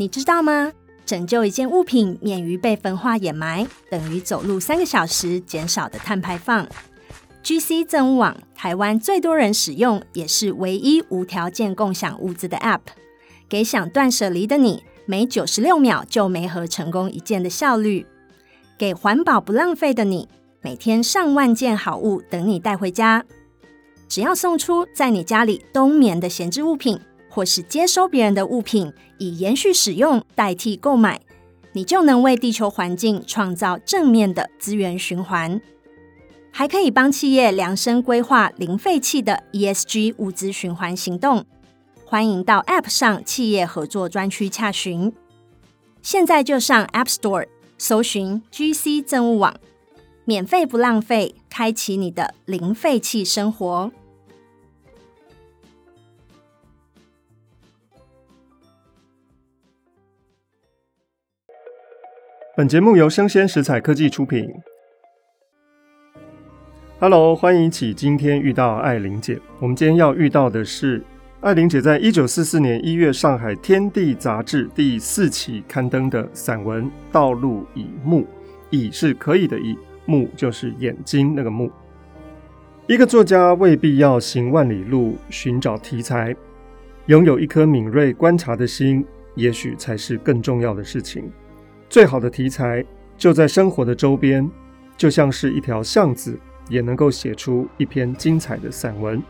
你知道吗？拯救一件物品免于被焚化掩埋，等于走路三个小时减少的碳排放。GC 赠物网，台湾最多人使用，也是唯一无条件共享物资的 App，给想断舍离的你，每九十六秒就没合成功一件的效率；给环保不浪费的你，每天上万件好物等你带回家。只要送出在你家里冬眠的闲置物品。或是接收别人的物品，以延续使用代替购买，你就能为地球环境创造正面的资源循环，还可以帮企业量身规划零废弃的 ESG 物资循环行动。欢迎到 App 上企业合作专区洽询，现在就上 App Store 搜寻 GC 政务网，免费不浪费，开启你的零废弃生活。本节目由生鲜食材科技出品。Hello，欢迎起今天遇到艾玲姐。我们今天要遇到的是艾玲姐在一九四四年一月上海《天地》杂志第四期刊登的散文《道路以目》，以是可以的以，目就是眼睛那个目。一个作家未必要行万里路寻找题材，拥有一颗敏锐观察的心，也许才是更重要的事情。最好的题材就在生活的周边，就像是一条巷子，也能够写出一篇精彩的散文。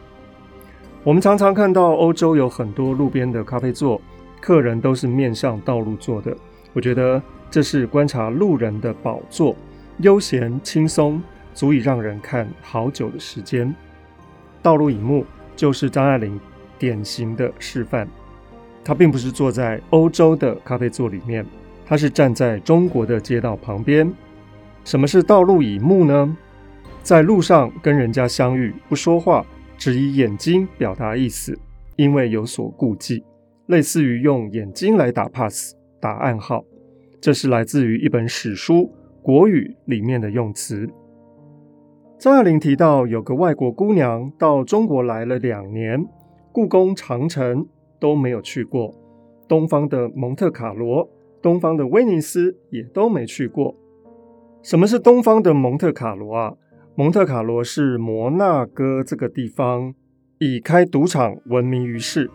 我们常常看到欧洲有很多路边的咖啡座，客人都是面向道路坐的。我觉得这是观察路人的宝座，悠闲轻松，足以让人看好久的时间。道路以目就是张爱玲典型的示范。她并不是坐在欧洲的咖啡座里面。他是站在中国的街道旁边。什么是道路以目呢？在路上跟人家相遇，不说话，只以眼睛表达意思，因为有所顾忌，类似于用眼睛来打 pass、打暗号。这是来自于一本史书《国语》里面的用词。张爱玲提到，有个外国姑娘到中国来了两年，故宫、长城都没有去过，东方的蒙特卡罗。东方的威尼斯也都没去过。什么是东方的蒙特卡罗啊？蒙特卡罗是摩纳哥这个地方以开赌场闻名于世。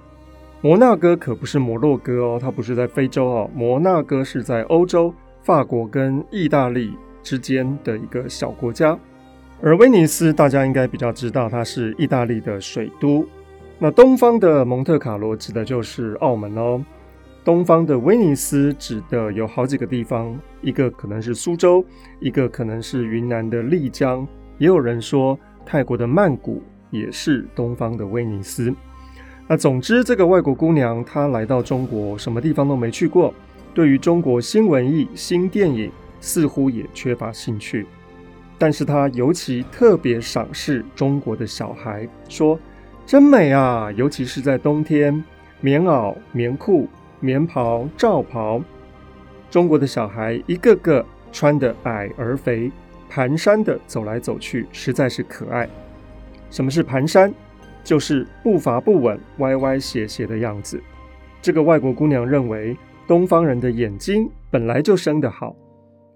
摩纳哥可不是摩洛哥哦，它不是在非洲哦。摩纳哥是在欧洲，法国跟意大利之间的一个小国家。而威尼斯大家应该比较知道，它是意大利的水都。那东方的蒙特卡罗指的就是澳门哦。东方的威尼斯指的有好几个地方，一个可能是苏州，一个可能是云南的丽江，也有人说泰国的曼谷也是东方的威尼斯。那总之，这个外国姑娘她来到中国，什么地方都没去过，对于中国新文艺、新电影似乎也缺乏兴趣，但是她尤其特别赏识中国的小孩，说真美啊，尤其是在冬天，棉袄、棉裤。棉袍、罩袍，中国的小孩一个个穿得矮而肥，蹒跚地走来走去，实在是可爱。什么是蹒跚？就是步伐不稳、歪歪斜斜的样子。这个外国姑娘认为，东方人的眼睛本来就生得好，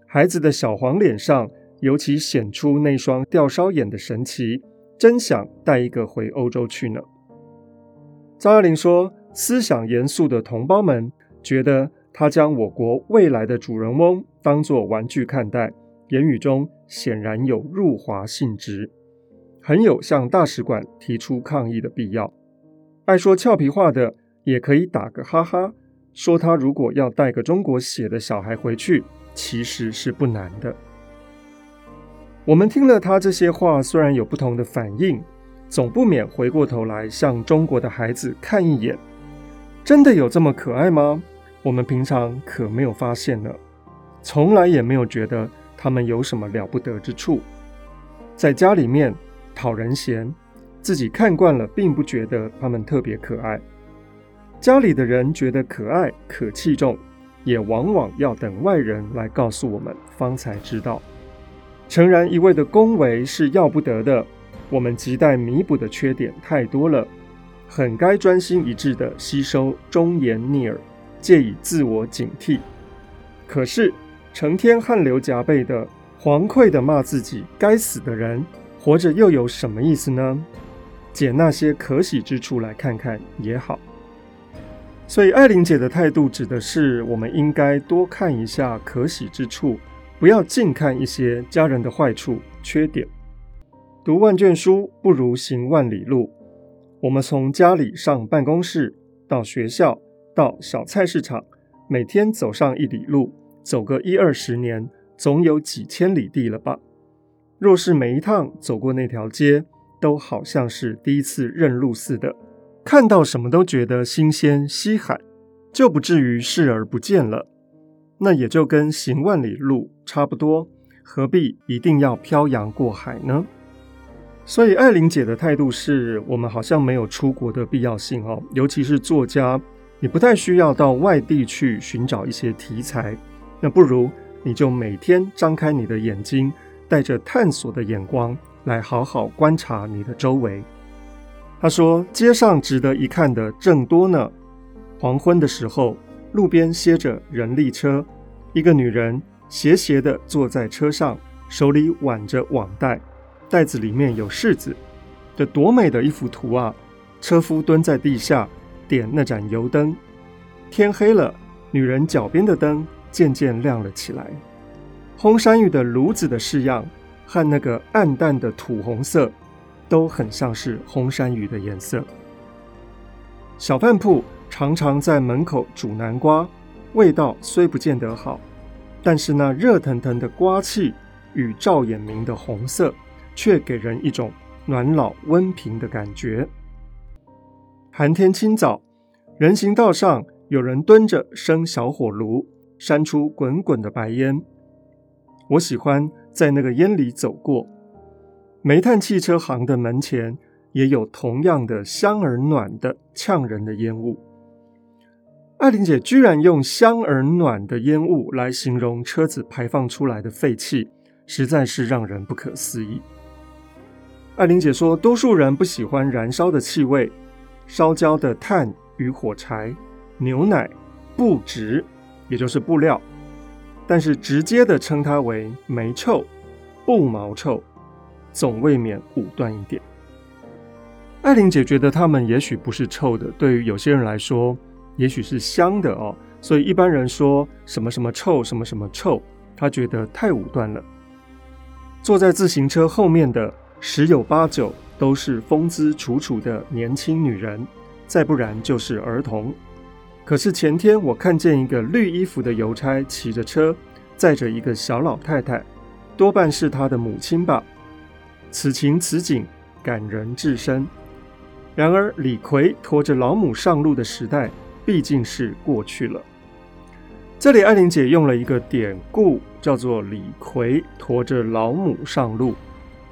孩子的小黄脸上尤其显出那双吊梢眼的神奇，真想带一个回欧洲去呢。张爱玲说。思想严肃的同胞们觉得他将我国未来的主人翁当作玩具看待，言语中显然有入华性质，很有向大使馆提出抗议的必要。爱说俏皮话的也可以打个哈哈，说他如果要带个中国血的小孩回去，其实是不难的。我们听了他这些话，虽然有不同的反应，总不免回过头来向中国的孩子看一眼。真的有这么可爱吗？我们平常可没有发现呢，从来也没有觉得他们有什么了不得之处。在家里面讨人嫌，自己看惯了，并不觉得他们特别可爱。家里的人觉得可爱可器重，也往往要等外人来告诉我们，方才知道。诚然，一味的恭维是要不得的，我们亟待弥补的缺点太多了。很该专心一致地吸收忠言逆耳，借以自我警惕。可是，成天汗流浃背的、惶愧的骂自己该死的人，活着又有什么意思呢？捡那些可喜之处来看看也好。所以，爱玲姐的态度指的是，我们应该多看一下可喜之处，不要尽看一些家人的坏处、缺点。读万卷书不如行万里路。我们从家里上办公室，到学校，到小菜市场，每天走上一里路，走个一二十年，总有几千里地了吧？若是每一趟走过那条街，都好像是第一次认路似的。看到什么都觉得新鲜稀罕，就不至于视而不见了。那也就跟行万里路差不多，何必一定要漂洋过海呢？所以艾玲姐的态度是我们好像没有出国的必要性哦，尤其是作家，你不太需要到外地去寻找一些题材，那不如你就每天张开你的眼睛，带着探索的眼光来好好观察你的周围。他说：“街上值得一看的正多呢。黄昏的时候，路边歇着人力车，一个女人斜斜地坐在车上，手里挽着网袋，袋子里面有柿子。这多美的一幅图啊！车夫蹲在地下点那盏油灯。天黑了，女人脚边的灯渐渐亮了起来。烘山芋的炉子的式样和那个暗淡的土红色。”都很像是红山芋的颜色。小饭铺常常在门口煮南瓜，味道虽不见得好，但是那热腾腾的瓜气与照眼明的红色，却给人一种暖老温平的感觉。寒天清早，人行道上有人蹲着生小火炉，扇出滚滚的白烟。我喜欢在那个烟里走过。煤炭汽车行的门前也有同样的香而暖的呛人的烟雾。艾琳姐居然用香而暖的烟雾来形容车子排放出来的废气，实在是让人不可思议。艾琳姐说，多数人不喜欢燃烧的气味，烧焦的炭与火柴、牛奶、布质，也就是布料，但是直接的称它为煤臭、不毛臭。总未免武断一点。艾琳姐觉得他们也许不是臭的，对于有些人来说，也许是香的哦。所以一般人说什么什么臭，什么什么臭，她觉得太武断了。坐在自行车后面的十有八九都是风姿楚楚的年轻女人，再不然就是儿童。可是前天我看见一个绿衣服的邮差骑着车，载着一个小老太太，多半是她的母亲吧。此情此景，感人至深。然而，李逵驮着老母上路的时代，毕竟是过去了。这里，爱玲姐用了一个典故，叫做“李逵驮着老母上路”。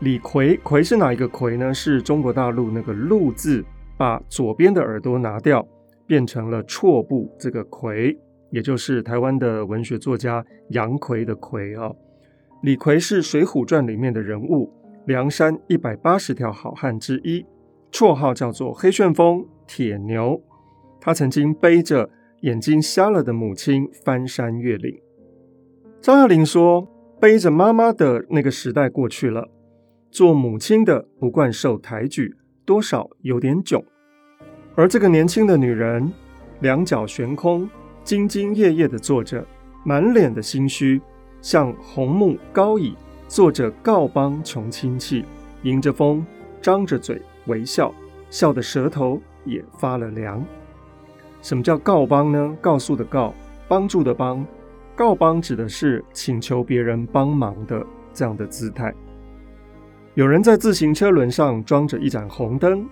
李逵，逵是哪一个逵呢？是中国大陆那个“陆”字，把左边的耳朵拿掉，变成了错部这个“夔”，也就是台湾的文学作家杨逵的“逵”啊。李逵是《水浒传》里面的人物。梁山一百八十条好汉之一，绰号叫做黑旋风、铁牛。他曾经背着眼睛瞎了的母亲翻山越岭。张爱玲说：“背着妈妈的那个时代过去了，做母亲的不惯受抬举，多少有点窘。而这个年轻的女人，两脚悬空，兢兢业业地坐着，满脸的心虚，像红木高椅。”坐着告邦穷亲戚，迎着风，张着嘴微笑，笑得舌头也发了凉。什么叫告邦呢？告诉的告，帮助的帮。告邦指的是请求别人帮忙的这样的姿态。有人在自行车轮上装着一盏红灯，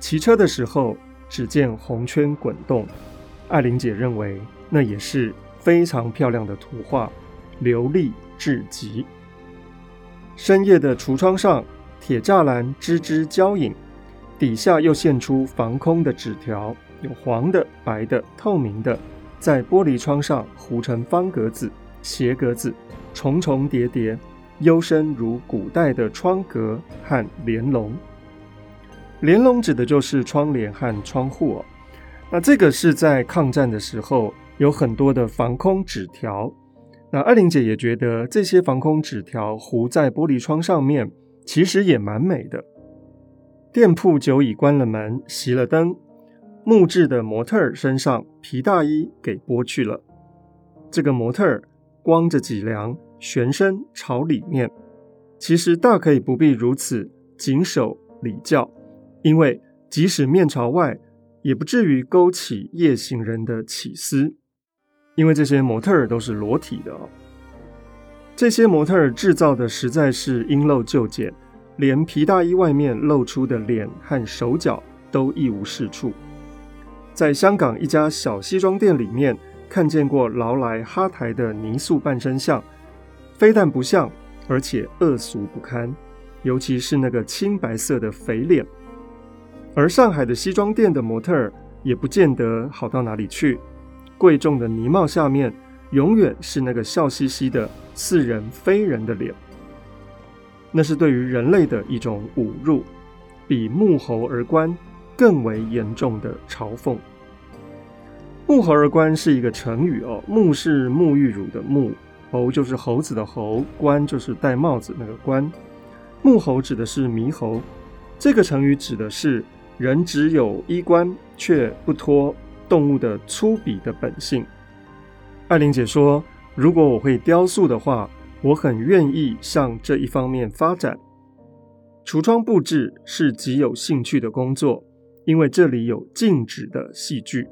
骑车的时候，只见红圈滚动。艾琳姐认为那也是非常漂亮的图画，流利至极。深夜的橱窗上，铁栅栏吱吱交影，底下又现出防空的纸条，有黄的、白的、透明的，在玻璃窗上糊成方格子、斜格子，重重叠叠，幽深如古代的窗格和帘笼。帘笼指的就是窗帘和窗户。那这个是在抗战的时候有很多的防空纸条。那爱玲姐也觉得这些防空纸条糊在玻璃窗上面，其实也蛮美的。店铺久已关了门，熄了灯，木质的模特儿身上皮大衣给剥去了。这个模特儿光着脊梁，旋身朝里面。其实大可以不必如此谨守礼教，因为即使面朝外，也不至于勾起夜行人的起思。因为这些模特儿都是裸体的哦，这些模特儿制造的实在是因陋就简，连皮大衣外面露出的脸和手脚都一无是处。在香港一家小西装店里面，看见过劳莱哈台的泥塑半身像，非但不像，而且恶俗不堪，尤其是那个青白色的肥脸。而上海的西装店的模特儿也不见得好到哪里去。贵重的呢帽下面，永远是那个笑嘻嘻的似人非人的脸，那是对于人类的一种侮辱，比沐猴而冠更为严重的嘲讽。沐猴而冠是一个成语哦，沐是沐浴乳的沐，猴就是猴子的猴，冠就是戴帽子那个冠。木猴指的是猕猴，这个成语指的是人只有衣冠，却不脱。动物的粗鄙的本性。艾玲姐说：“如果我会雕塑的话，我很愿意向这一方面发展。橱窗布置是极有兴趣的工作，因为这里有静止的戏剧。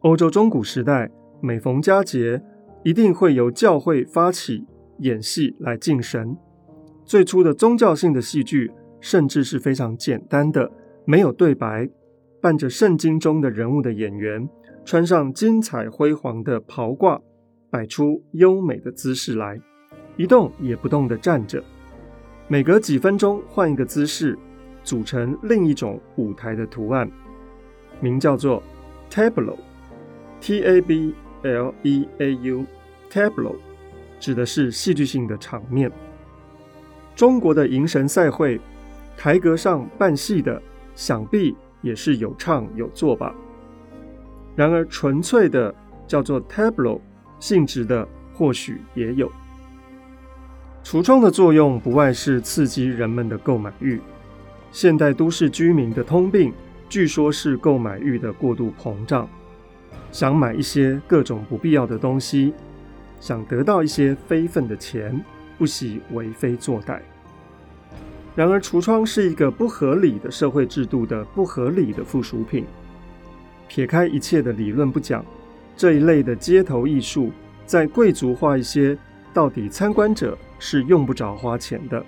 欧洲中古时代，每逢佳节，一定会由教会发起演戏来敬神。最初的宗教性的戏剧，甚至是非常简单的，没有对白。”扮着圣经中的人物的演员，穿上金彩辉煌的袍褂，摆出优美的姿势来，一动也不动地站着。每隔几分钟换一个姿势，组成另一种舞台的图案，名叫做 tableau，t a b l e a u，tableau 指的是戏剧性的场面。中国的迎神赛会，台阁上扮戏的，想必。也是有唱有做吧。然而，纯粹的叫做 tableau 性质的，或许也有。橱窗的作用不外是刺激人们的购买欲。现代都市居民的通病，据说是购买欲的过度膨胀，想买一些各种不必要的东西，想得到一些非分的钱，不惜为非作歹。然而，橱窗是一个不合理的社会制度的不合理的附属品。撇开一切的理论不讲，这一类的街头艺术，在贵族化一些，到底参观者是用不着花钱的。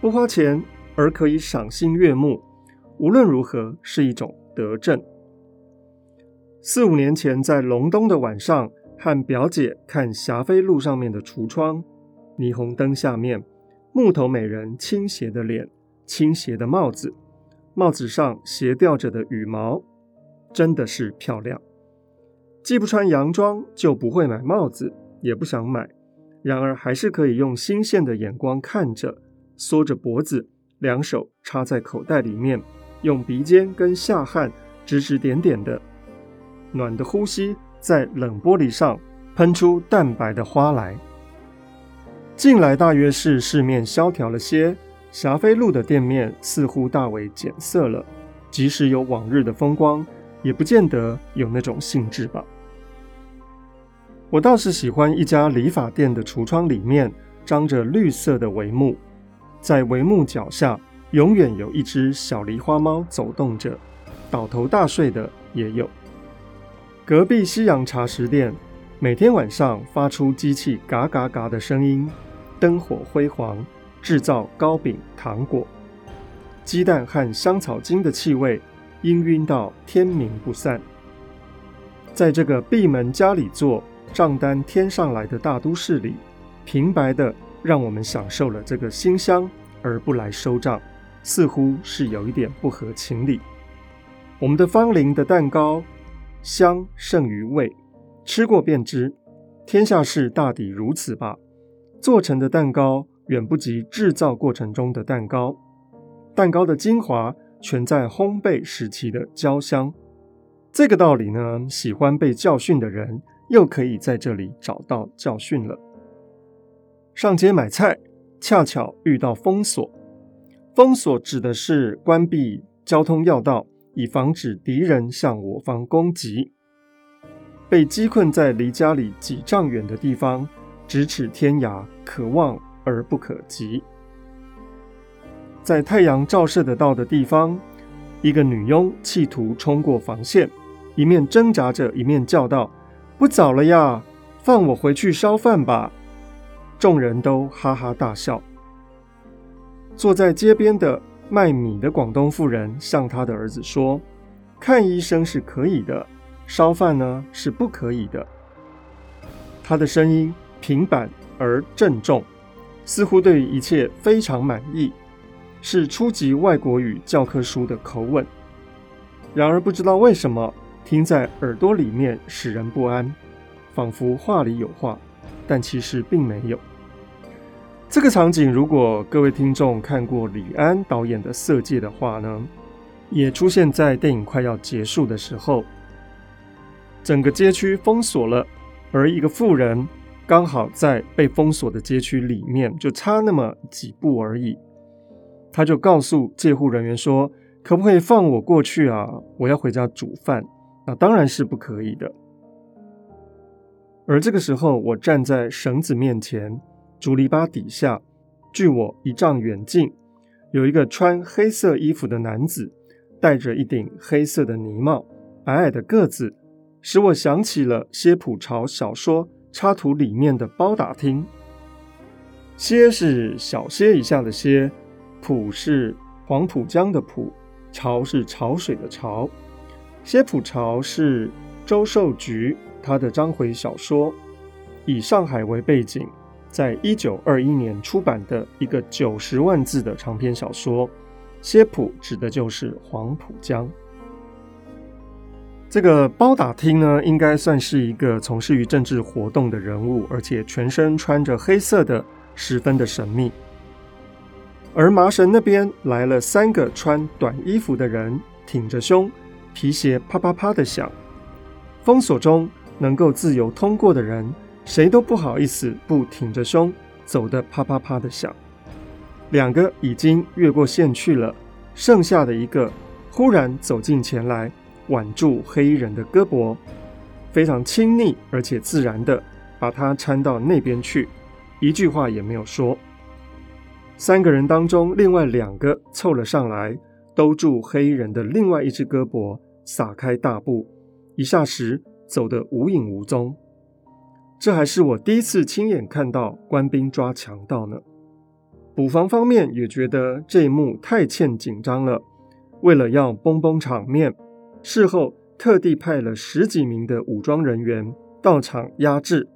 不花钱而可以赏心悦目，无论如何是一种德政。四五年前，在隆冬的晚上，和表姐看霞飞路上面的橱窗，霓虹灯下面。木头美人倾斜的脸，倾斜的帽子，帽子上斜吊着的羽毛，真的是漂亮。既不穿洋装，就不会买帽子，也不想买。然而，还是可以用新鲜的眼光看着，缩着脖子，两手插在口袋里面，用鼻尖跟下汗指指点点的，暖的呼吸在冷玻璃上喷出淡白的花来。近来大约是市面萧条了些，霞飞路的店面似乎大为减色了。即使有往日的风光，也不见得有那种兴致吧。我倒是喜欢一家理发店的橱窗里面张着绿色的帷幕，在帷幕脚下永远有一只小狸花猫走动着，倒头大睡的也有。隔壁西洋茶食店每天晚上发出机器嘎嘎嘎的声音。灯火辉煌，制造糕饼、糖果、鸡蛋和香草精的气味氤氲到天明不散。在这个闭门家里坐、账单添上来的大都市里，平白的让我们享受了这个馨香而不来收账，似乎是有一点不合情理。我们的芳龄的蛋糕香胜于味，吃过便知，天下事大抵如此吧。做成的蛋糕远不及制造过程中的蛋糕，蛋糕的精华全在烘焙时期的焦香。这个道理呢，喜欢被教训的人又可以在这里找到教训了。上街买菜，恰巧遇到封锁。封锁指的是关闭交通要道，以防止敌人向我方攻击。被击困在离家里几丈远的地方，咫尺天涯，可望而不可及。在太阳照射得到的地方，一个女佣企图冲过防线，一面挣扎着，一面叫道：“不早了呀，放我回去烧饭吧！”众人都哈哈大笑。坐在街边的卖米的广东妇人向他的儿子说：“看医生是可以的，烧饭呢是不可以的。”他的声音平板而郑重，似乎对一切非常满意。是初级外国语教科书的口吻，然而不知道为什么听在耳朵里面使人不安，仿佛话里有话，但其实并没有。这个场景，如果各位听众看过李安导演的《色戒》的话呢，也出现在电影快要结束的时候，整个街区封锁了，而一个富人刚好在被封锁的街区里面，就差那么几步而已。他就告诉戒护人员说：“可不可以放我过去啊？我要回家煮饭。”那当然是不可以的。而这个时候，我站在绳子面前，竹篱笆底下，距我一丈远近，有一个穿黑色衣服的男子，戴着一顶黑色的呢帽，矮矮的个子，使我想起了歇普潮小说插图里面的包打听。歇是小歇一下的歇。浦是黄浦江的浦，潮是潮水的潮。歇普潮是周寿菊他的章回小说，以上海为背景，在一九二一年出版的一个九十万字的长篇小说。歇普指的就是黄浦江。这个包打听呢，应该算是一个从事于政治活动的人物，而且全身穿着黑色的，十分的神秘。而麻绳那边来了三个穿短衣服的人，挺着胸，皮鞋啪啪啪的响。封锁中能够自由通过的人，谁都不好意思不挺着胸，走得啪啪啪的响。两个已经越过线去了，剩下的一个忽然走近前来，挽住黑衣人的胳膊，非常亲昵而且自然的把他搀到那边去，一句话也没有说。三个人当中，另外两个凑了上来，兜住黑衣人的另外一只胳膊，撒开大步，一霎时走得无影无踪。这还是我第一次亲眼看到官兵抓强盗呢。补防方面也觉得这一幕太欠紧张了，为了要绷绷场面，事后特地派了十几名的武装人员到场压制，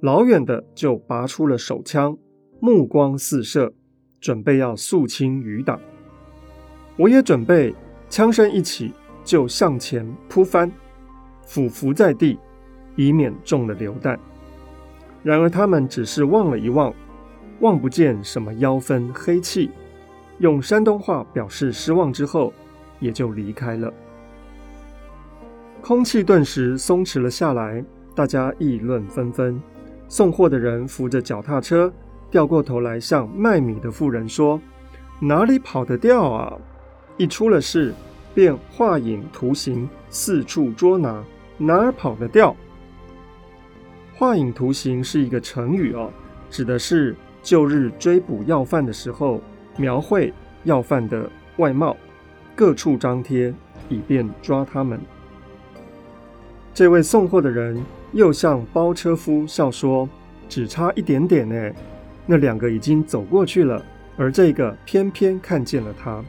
老远的就拔出了手枪，目光四射。准备要肃清余党，我也准备枪声一起就向前扑翻，俯伏在地，以免中了流弹。然而他们只是望了一望，望不见什么妖氛黑气，用山东话表示失望之后，也就离开了。空气顿时松弛了下来，大家议论纷纷。送货的人扶着脚踏车。掉过头来向卖米的妇人说：“哪里跑得掉啊？一出了事，便画影图形，四处捉拿，哪儿跑得掉？”画影图形是一个成语哦，指的是旧日追捕要犯的时候，描绘要犯的外貌，各处张贴，以便抓他们。这位送货的人又向包车夫笑说：“只差一点点呢。”那两个已经走过去了，而这个偏偏看见了他，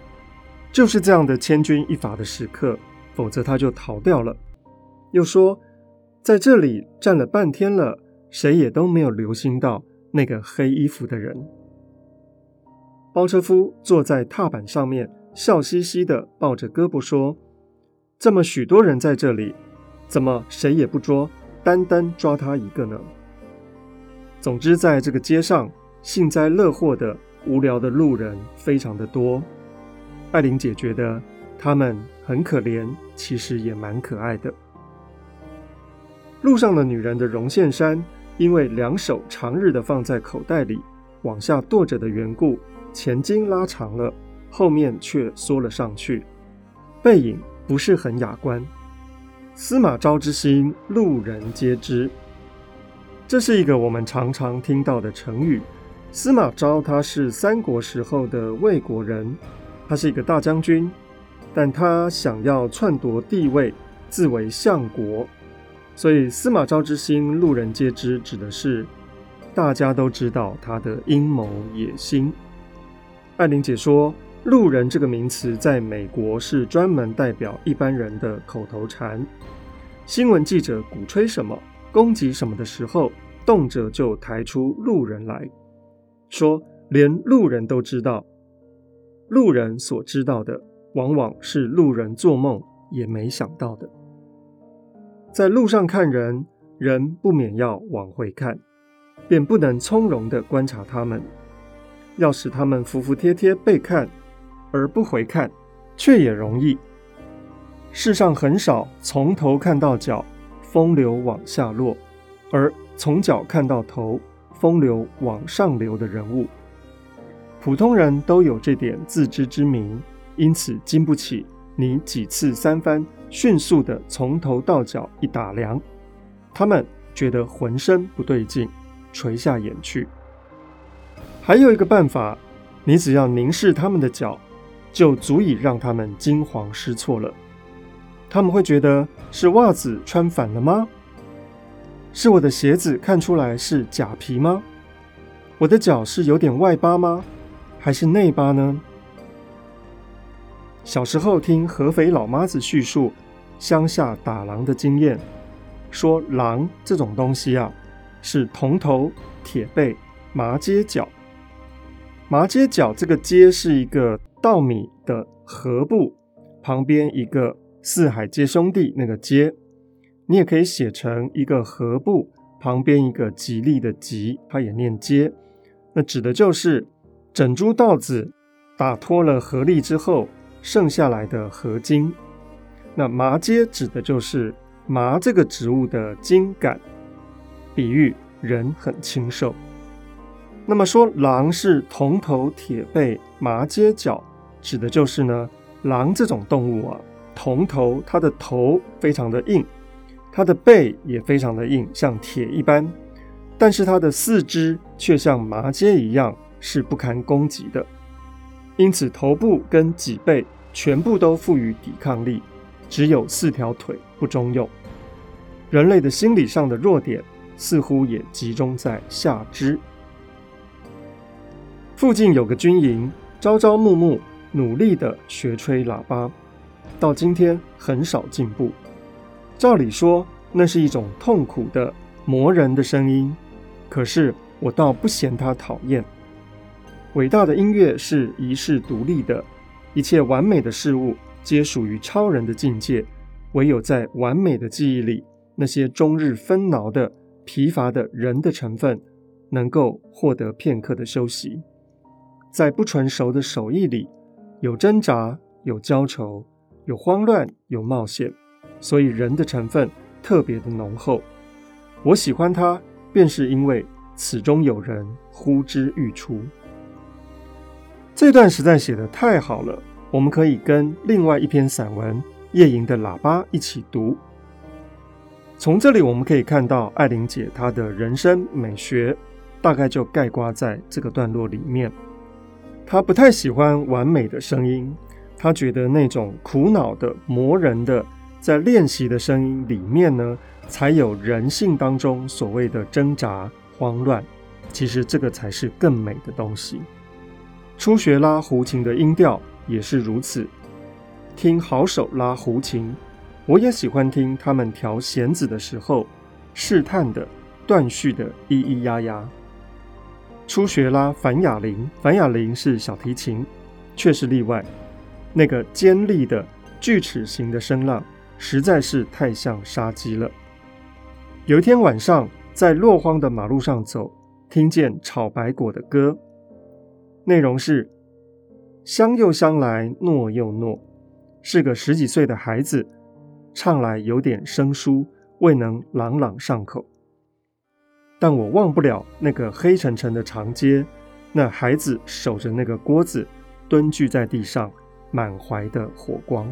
就是这样的千钧一发的时刻，否则他就逃掉了。又说，在这里站了半天了，谁也都没有留心到那个黑衣服的人。包车夫坐在踏板上面，笑嘻嘻的抱着胳膊说：“这么许多人在这里，怎么谁也不捉，单单抓他一个呢？”总之，在这个街上。幸灾乐祸的无聊的路人非常的多，艾琳姐觉得他们很可怜，其实也蛮可爱的。路上的女人的绒线衫，因为两手长日的放在口袋里，往下堕着的缘故，前襟拉长了，后面却缩了上去，背影不是很雅观。司马昭之心，路人皆知。这是一个我们常常听到的成语。司马昭他是三国时候的魏国人，他是一个大将军，但他想要篡夺帝位，自为相国。所以司马昭之心，路人皆知，指的是大家都知道他的阴谋野心。艾玲姐说，路人这个名词在美国是专门代表一般人的口头禅。新闻记者鼓吹什么、攻击什么的时候，动辄就抬出路人来说，连路人都知道。路人所知道的，往往是路人做梦也没想到的。在路上看人，人不免要往回看，便不能从容地观察他们。要使他们服服帖帖被看而不回看，却也容易。世上很少从头看到脚，风流往下落，而从脚看到头，风流往上流的人物。普通人都有这点自知之明，因此经不起你几次三番迅速的从头到脚一打量，他们觉得浑身不对劲，垂下眼去。还有一个办法，你只要凝视他们的脚，就足以让他们惊慌失措了。他们会觉得是袜子穿反了吗？是我的鞋子看出来是假皮吗？我的脚是有点外八吗？还是内八呢？小时候听合肥老妈子叙述乡下打狼的经验，说狼这种东西啊，是铜头、铁背、麻街脚。麻街脚这个街是一个稻米的禾部旁边一个。四海皆兄弟那个街，你也可以写成一个禾部旁边一个吉利的吉，它也念街。那指的就是整株稻子打脱了禾粒之后剩下来的禾筋。那麻秸指的就是麻这个植物的茎杆，比喻人很清瘦。那么说狼是铜头铁背麻秸脚，指的就是呢狼这种动物啊。铜头，它的头非常的硬，它的背也非常的硬，像铁一般。但是它的四肢却像麻秸一样，是不堪攻击的。因此，头部跟脊背全部都赋予抵抗力，只有四条腿不中用。人类的心理上的弱点，似乎也集中在下肢。附近有个军营，朝朝暮暮努力地学吹喇叭。到今天很少进步。照理说，那是一种痛苦的磨人的声音，可是我倒不嫌它讨厌。伟大的音乐是遗世独立的，一切完美的事物皆属于超人的境界。唯有在完美的记忆里，那些终日纷恼的、疲乏的人的成分，能够获得片刻的休息。在不纯熟的手艺里，有挣扎，有焦愁。有慌乱，有冒险，所以人的成分特别的浓厚。我喜欢它，便是因为此中有人呼之欲出。这段实在写得太好了，我们可以跟另外一篇散文《夜莺的喇叭》一起读。从这里我们可以看到，艾玲姐她的人生美学大概就概括在这个段落里面。她不太喜欢完美的声音。她觉得那种苦恼的、磨人的，在练习的声音里面呢，才有人性当中所谓的挣扎、慌乱。其实这个才是更美的东西。初学拉胡琴的音调也是如此。听好手拉胡琴，我也喜欢听他们调弦子的时候，试探的、断续的咿咿呀呀。初学拉凡哑铃，凡哑铃是小提琴，却是例外。那个尖利的锯齿形的声浪实在是太像杀鸡了。有一天晚上，在落荒的马路上走，听见炒白果的歌，内容是：香又香来糯又糯，是个十几岁的孩子，唱来有点生疏，未能朗朗上口。但我忘不了那个黑沉沉的长街，那孩子守着那个锅子，蹲踞在地上，满怀的火光。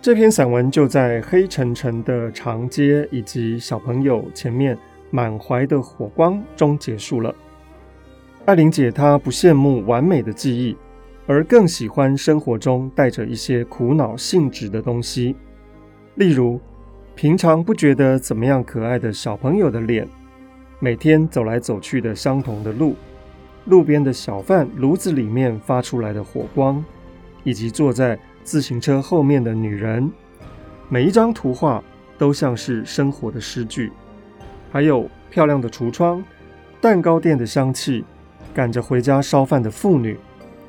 这篇散文就在黑沉沉的长街以及小朋友前面满怀的火光中结束了。爱玲姐她不羡慕完美的记忆，而更喜欢生活中带着一些苦恼性质的东西，例如平常不觉得怎么样可爱的小朋友的脸，每天走来走去的相同的路，路边的小贩炉子里面发出来的火光，以及坐在自行车后面的女人，每一张图画都像是生活的诗句。还有漂亮的橱窗、蛋糕店的香气、赶着回家烧饭的妇女、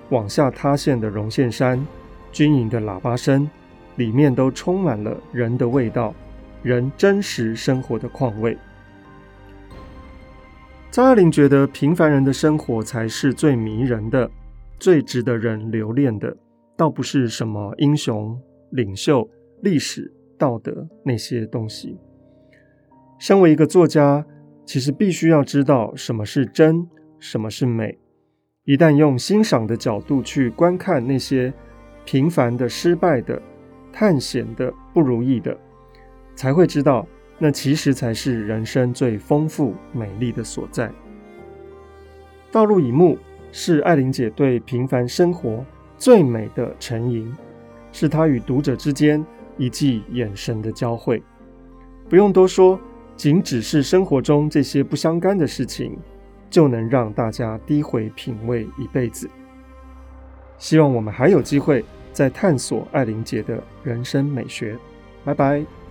往下塌陷的绒线山、军营的喇叭声，里面都充满了人的味道，人真实生活的况味。张爱玲觉得平凡人的生活才是最迷人的，最值得人留恋的。倒不是什么英雄、领袖、历史、道德那些东西。身为一个作家，其实必须要知道什么是真，什么是美。一旦用欣赏的角度去观看那些平凡的、失败的、探险的、不如意的，才会知道，那其实才是人生最丰富、美丽的所在。道路以牧是艾琳姐对平凡生活。最美的沉吟，是她与读者之间一记眼神的交汇。不用多说，仅只是生活中这些不相干的事情，就能让大家低回品味一辈子。希望我们还有机会再探索艾琳杰的人生美学。拜拜。